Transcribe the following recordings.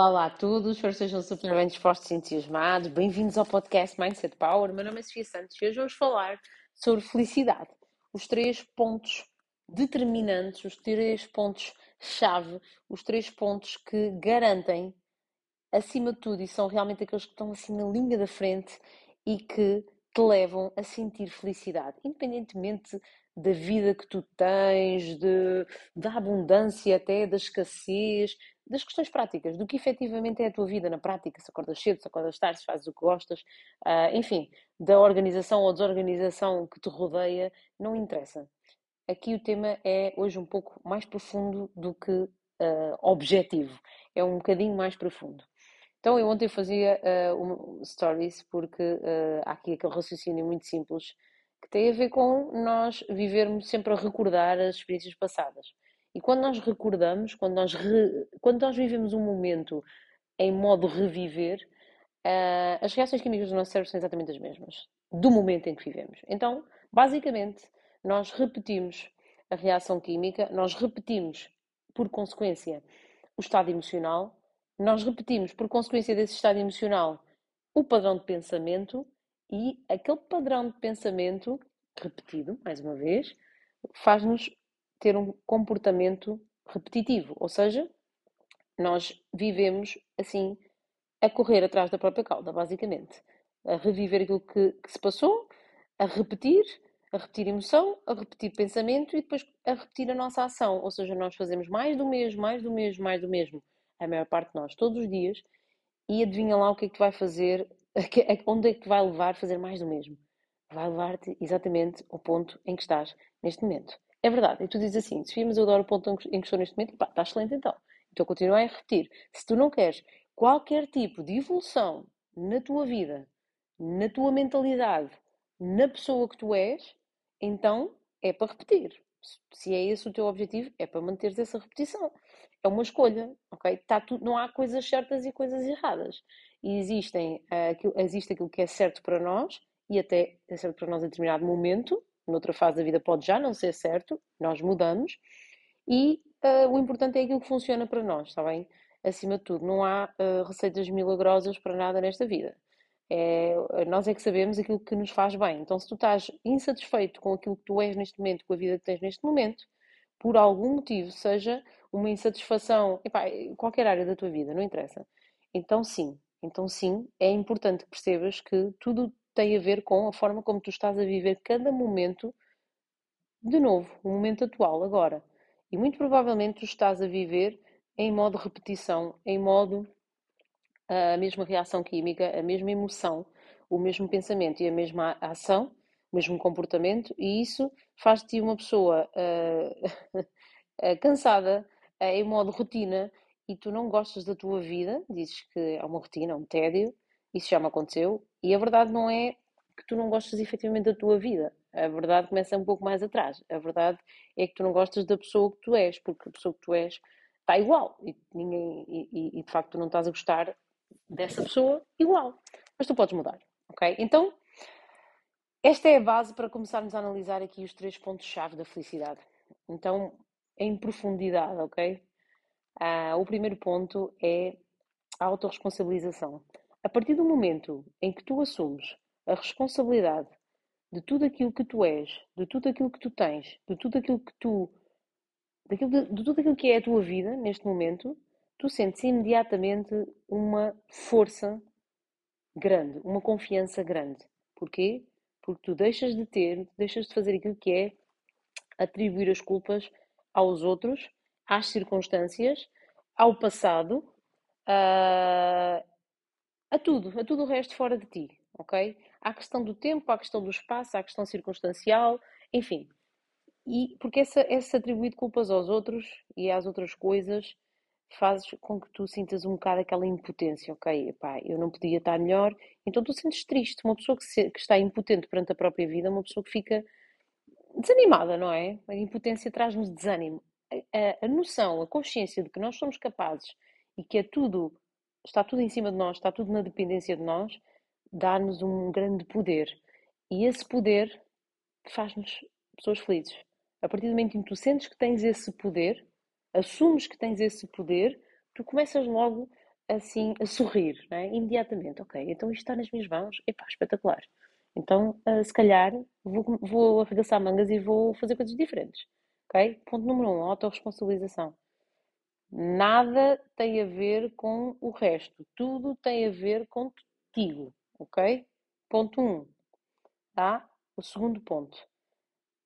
Olá, olá a todos, espero que sejam super bem dispostos e entusiasmados. Bem-vindos ao podcast Mindset Power. Meu nome é Sofia Santos e hoje vamos falar sobre felicidade. Os três pontos determinantes, os três pontos-chave, os três pontos que garantem, acima de tudo, e são realmente aqueles que estão assim na linha da frente e que te levam a sentir felicidade, independentemente da vida que tu tens, de, da abundância até, da escassez, das questões práticas, do que efetivamente é a tua vida na prática, se acordas cedo, se acordas tarde, se fazes o que gostas, uh, enfim, da organização ou desorganização que te rodeia, não interessa. Aqui o tema é hoje um pouco mais profundo do que uh, objetivo, é um bocadinho mais profundo. Então, eu ontem fazia uh, um stories porque há aqui aquele raciocínio muito simples que tem a ver com nós vivermos sempre a recordar as experiências passadas. E quando nós recordamos, quando nós, re... quando nós vivemos um momento em modo reviver, uh, as reações químicas do nosso cérebro são exatamente as mesmas, do momento em que vivemos. Então, basicamente, nós repetimos a reação química, nós repetimos, por consequência, o estado emocional, nós repetimos, por consequência desse estado emocional, o padrão de pensamento e aquele padrão de pensamento repetido, mais uma vez, faz-nos ter um comportamento repetitivo, ou seja, nós vivemos assim a correr atrás da própria cauda, basicamente, a reviver aquilo que, que se passou, a repetir, a repetir emoção, a repetir pensamento e depois a repetir a nossa ação, ou seja, nós fazemos mais do mesmo, mais do mesmo, mais do mesmo, a maior parte de nós, todos os dias, e adivinha lá o que é que vai fazer, onde é que vai levar fazer mais do mesmo. Vai levar-te exatamente ao ponto em que estás neste momento. É verdade. E tu dizes assim, Sofia, mas eu adoro o ponto em que estou neste momento. Pá, está excelente então. Então continua a repetir. Se tu não queres qualquer tipo de evolução na tua vida, na tua mentalidade, na pessoa que tu és, então é para repetir. Se é esse o teu objetivo, é para manteres essa repetição. É uma escolha, ok? Tá tudo, não há coisas certas e coisas erradas. E existem, uh, existe aquilo que é certo para nós e até é certo para nós em determinado momento, noutra fase da vida pode já não ser certo, nós mudamos, e uh, o importante é aquilo que funciona para nós, está bem? Acima de tudo, não há uh, receitas milagrosas para nada nesta vida. É, nós é que sabemos aquilo que nos faz bem. Então, se tu estás insatisfeito com aquilo que tu és neste momento, com a vida que tens neste momento, por algum motivo, seja uma insatisfação, epá, qualquer área da tua vida, não interessa. Então, sim, então sim, é importante que percebas que tudo tem a ver com a forma como tu estás a viver cada momento de novo, o momento atual, agora. E muito provavelmente tu estás a viver em modo repetição, em modo a mesma reação química, a mesma emoção, o mesmo pensamento e a mesma ação, o mesmo comportamento, e isso faz de ti uma pessoa uh, cansada, uh, em modo rotina, e tu não gostas da tua vida, dizes que é uma rotina, um tédio, isso já me aconteceu, e a verdade não é que tu não gostas efetivamente da tua vida. A verdade começa um pouco mais atrás. A verdade é que tu não gostas da pessoa que tu és, porque a pessoa que tu és está igual. E, ninguém, e, e de facto tu não estás a gostar dessa pessoa igual. Mas tu podes mudar, ok? Então, esta é a base para começarmos a analisar aqui os três pontos-chave da felicidade. Então, em profundidade, ok? Ah, o primeiro ponto é a autorresponsabilização. A partir do momento em que tu assumes a responsabilidade de tudo aquilo que tu és, de tudo aquilo que tu tens, de tudo aquilo que tu. Daquilo, de, de tudo aquilo que é a tua vida neste momento, tu sentes imediatamente uma força grande, uma confiança grande. Porquê? Porque tu deixas de ter, deixas de fazer aquilo que é atribuir as culpas aos outros, às circunstâncias, ao passado, uh, a tudo, a tudo o resto fora de ti, ok? A questão do tempo, a questão do espaço, a questão circunstancial, enfim. E porque essa, esse atribuir culpas aos outros e às outras coisas faz com que tu sintas um bocado aquela impotência, ok? Epá, eu não podia estar melhor, então tu sentes triste. Uma pessoa que, se, que está impotente perante a própria vida, é uma pessoa que fica desanimada, não é? A impotência traz-nos desânimo. A, a, a noção, a consciência de que nós somos capazes e que é tudo está tudo em cima de nós, está tudo na dependência de nós, dá-nos um grande poder. E esse poder faz-nos pessoas felizes. A partir do momento em que tu sentes que tens esse poder, assumes que tens esse poder, tu começas logo assim a sorrir, é? imediatamente. Ok, então isto está nas minhas mãos, epá, espetacular. Então, uh, se calhar, vou, vou arregaçar mangas e vou fazer coisas diferentes. Ok? Ponto número um, autorresponsabilização. Nada tem a ver com o resto. Tudo tem a ver contigo. Ok? Ponto um. Tá? O segundo ponto.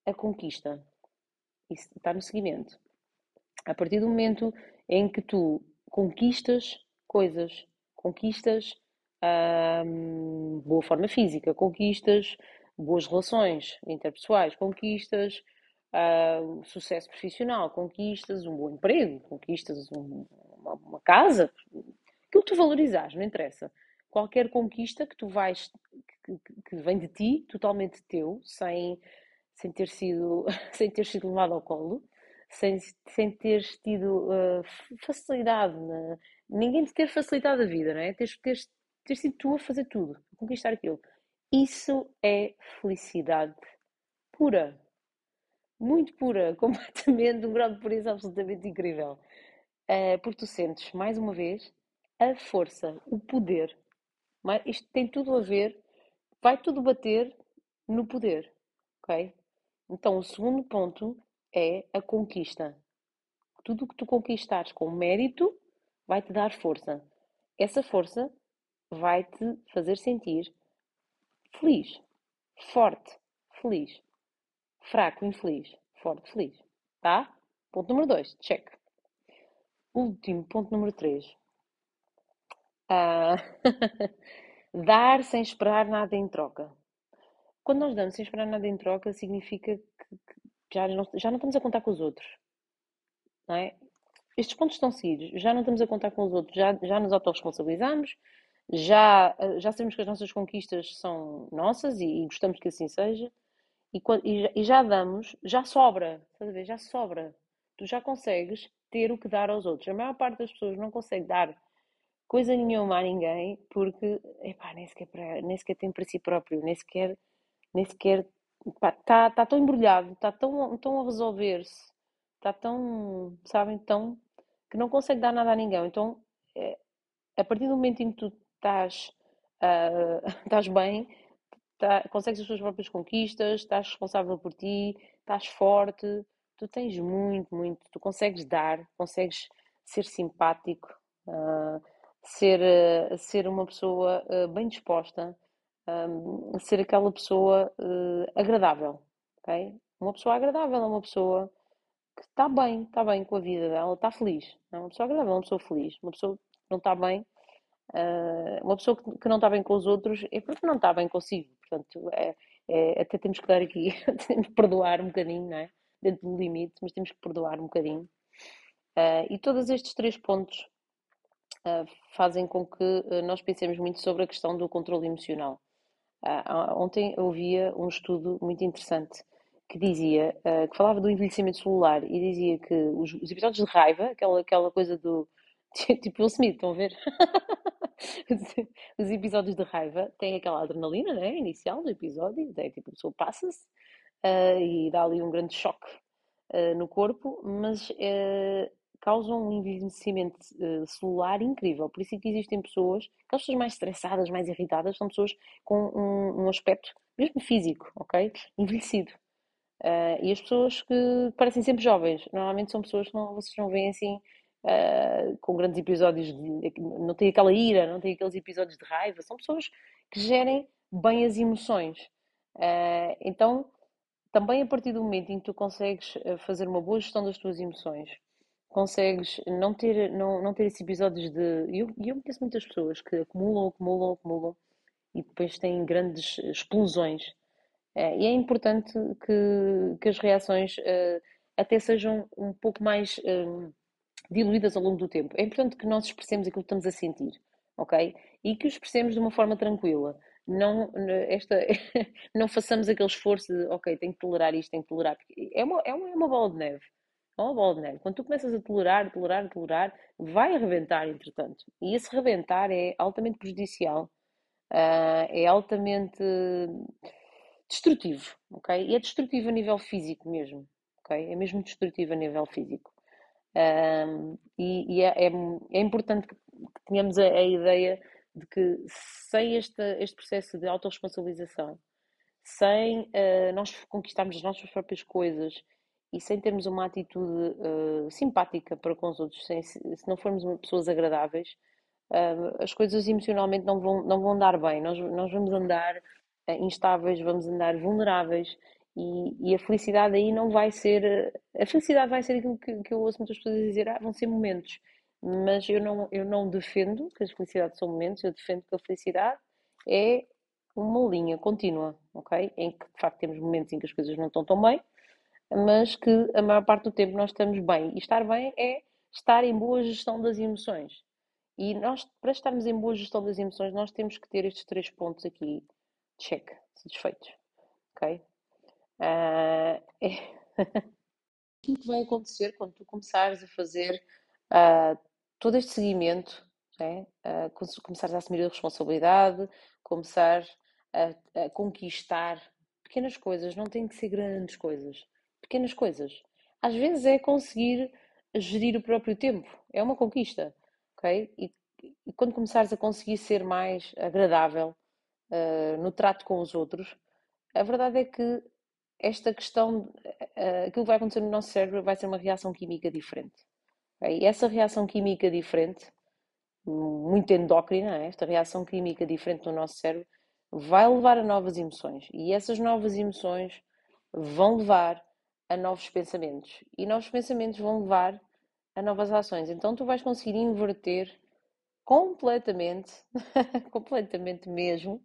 A conquista. Isso está no seguimento. A partir do momento em que tu conquistas coisas, conquistas hum, boa forma física, conquistas boas relações interpessoais, conquistas uh, sucesso profissional, conquistas um bom emprego, conquistas um, uma, uma, casa, aquilo que tu valorizares, não interessa. Qualquer conquista que tu vais, que, que vem de ti, totalmente teu, sem, sem, ter, sido, sem ter sido levado ao colo, sem, sem teres tido uh, facilidade, na, ninguém te ter facilitado a vida, não é? Teres, teres, teres sido tu a fazer tudo, a conquistar aquilo. Isso é felicidade pura. Muito pura, completamente, um grau de pureza absolutamente incrível. Uh, porque tu sentes, mais uma vez, a força, o poder. Isto tem tudo a ver, vai tudo bater no poder, ok? Então, o segundo ponto é a conquista. Tudo o que tu conquistares com mérito vai-te dar força. Essa força vai-te fazer sentir feliz, forte, feliz, fraco, infeliz, forte, feliz. Tá? Ponto número 2, check. Último, ponto número 3. Ah, dar sem esperar nada em troca. Quando nós damos sem esperar nada em troca, significa que, já não, já não estamos a contar com os outros. Não é? Estes pontos estão seguidos, já não estamos a contar com os outros, já, já nos autorresponsabilizamos, já, já sabemos que as nossas conquistas são nossas e, e gostamos que assim seja, e, e, já damos, já sobra, estás a ver? Já sobra. Tu já consegues ter o que dar aos outros. A maior parte das pessoas não consegue dar coisa nenhuma a ninguém porque, epá, nem sequer, para, nem sequer tem para si próprio, nem sequer, nem sequer está tá tão embrulhado, está tão, tão a resolver-se, está tão, sabem, tão que não consegue dar nada a ninguém. Então, é, a partir do momento em que tu estás, uh, estás bem, tá, consegues as tuas próprias conquistas, estás responsável por ti, estás forte, tu tens muito, muito, tu consegues dar, consegues ser simpático, uh, ser, uh, ser uma pessoa bem disposta, ser aquela pessoa uh, agradável, ok? Uma pessoa agradável é uma pessoa que está bem, está bem com a vida dela, está feliz. É uma pessoa agradável, uma pessoa feliz. Uma pessoa que não está bem, uh, uma pessoa que, que, não está bem com os outros é porque não está bem consigo. Portanto, é, é, até temos que dar aqui, temos que perdoar um bocadinho, não é? Dentro do limite, mas temos que perdoar um bocadinho. Uh, e todos estes três pontos uh, fazem com que nós pensemos muito sobre a questão do controle emocional. Ontem eu via um estudo muito interessante que dizia, que falava do envelhecimento celular e dizia que os, os, episódios de raiva, aquela, aquela coisa do tipo Will Smith, estão a ver? os episódios de raiva têm aquela adrenalina né, inicial do episódio, é tipo a pessoa passa-se uh, e dá ali um grande choque no corpo, mas causam um envelhecimento uh, celular incrível. Por isso é que existem pessoas, aquelas pessoas mais estressadas, mais irritadas, são pessoas com um, um aspecto, mesmo físico, ok? Envelhecido. Uh, e as pessoas que parecem sempre jovens, normalmente são pessoas que não, vocês não veem assim, uh, com grandes episódios, de, não tem aquela ira, não tem aqueles episódios de raiva, são pessoas que gerem bem as emoções. então, também a partir do momento em que tu consegues fazer uma boa gestão das tuas emoções, consegues não ter, não, não ter esses episódios de. E eu, eu conheço muitas pessoas que acumulam, acumulam, acumulam e depois têm grandes explosões. É, e é importante que, que as reações uh, até sejam um pouco mais uh, diluídas ao longo do tempo. É importante que nós expressemos aquilo que estamos a sentir, ok? E que o expressemos de uma forma tranquila. Não, esta, não façamos aquele esforço de, ok, tenho que tolerar isto, tenho que tolerar. É uma, é uma, é uma bola de neve Oh, bola de neve. Quando tu começas a tolerar, tolerar, tolerar, vai arrebentar, entretanto. E esse rebentar é altamente prejudicial, uh, é altamente destrutivo, ok? E é destrutivo a nível físico mesmo, ok? É mesmo destrutivo a nível físico. E, e é, é, é, importante que tínhamos a, a, ideia de que sem este, este processo de autorresponsabilização, sem uh, nós conquistarmos as nossas próprias coisas e sem termos uma atitude uh, simpática para com os outros, sem, se não formos pessoas agradáveis, uh, as coisas emocionalmente não vão, não vão dar bem. Nós, nós vamos andar instáveis, vamos andar vulneráveis e, e, a felicidade aí não vai ser. A felicidade vai ser aquilo que, que eu ouço muitas pessoas dizer, ah, vão ser momentos. Mas eu não, eu não defendo que as felicidades são momentos, eu defendo que a felicidade é uma linha contínua, ok? Em que de facto temos momentos em que as coisas não estão tão bem, mas que a maior parte do tempo nós estamos bem. E estar bem é estar em boa gestão das emoções. E nós, para estarmos em boa gestão das emoções, nós temos que ter estes três pontos aqui, check, satisfeitos, ok? Uh, é... o que vai acontecer quando tu começares a fazer uh, todo este seguimento, é? uh, começares a assumir a responsabilidade, começar a, a, conquistar pequenas coisas, não tem que ser grandes coisas, pequenas coisas. Às vezes é conseguir gerir o próprio tempo, é uma conquista, ok? E, e quando começares a conseguir ser mais agradável uh, no trato com os outros, a verdade é que esta questão, uh, aquilo que vai acontecer no nosso cérebro vai ser uma reação química diferente. Okay? E essa reação química diferente, muito endócrina, é? esta reação química diferente no nosso cérebro, vai levar a novas emoções. E essas novas emoções vão levar a novos pensamentos. E novos pensamentos vão levar a novas ações. Então tu vais conseguir inverter completamente, completamente mesmo,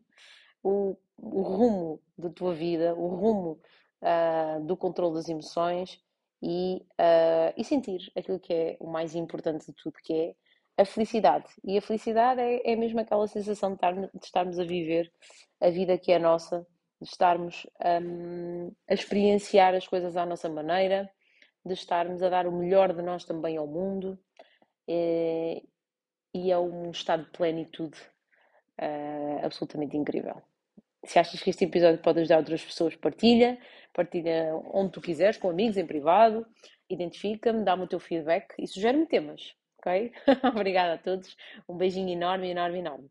o, o rumo da tua vida, o rumo uh, do controle das emoções e, uh, e sentir aquilo que é o mais importante de tudo, que é a felicidade. E a felicidade é, é mesmo aquela sensação de, estar, de, estarmos a viver a vida que é nossa, de estarmos um, a experienciar as coisas à nossa maneira, de estarmos a dar o melhor de nós também ao mundo. E, e é um estado de plenitude uh, absolutamente incrível. Se achas que este episódio pode ajudar outras pessoas, partilha. Partilha onde tu quiseres, com amigos, em privado. Identifica-me, dá-me o teu feedback e sugere-me temas, ok? Obrigada a todos. Um beijinho enorme, enorme, enorme.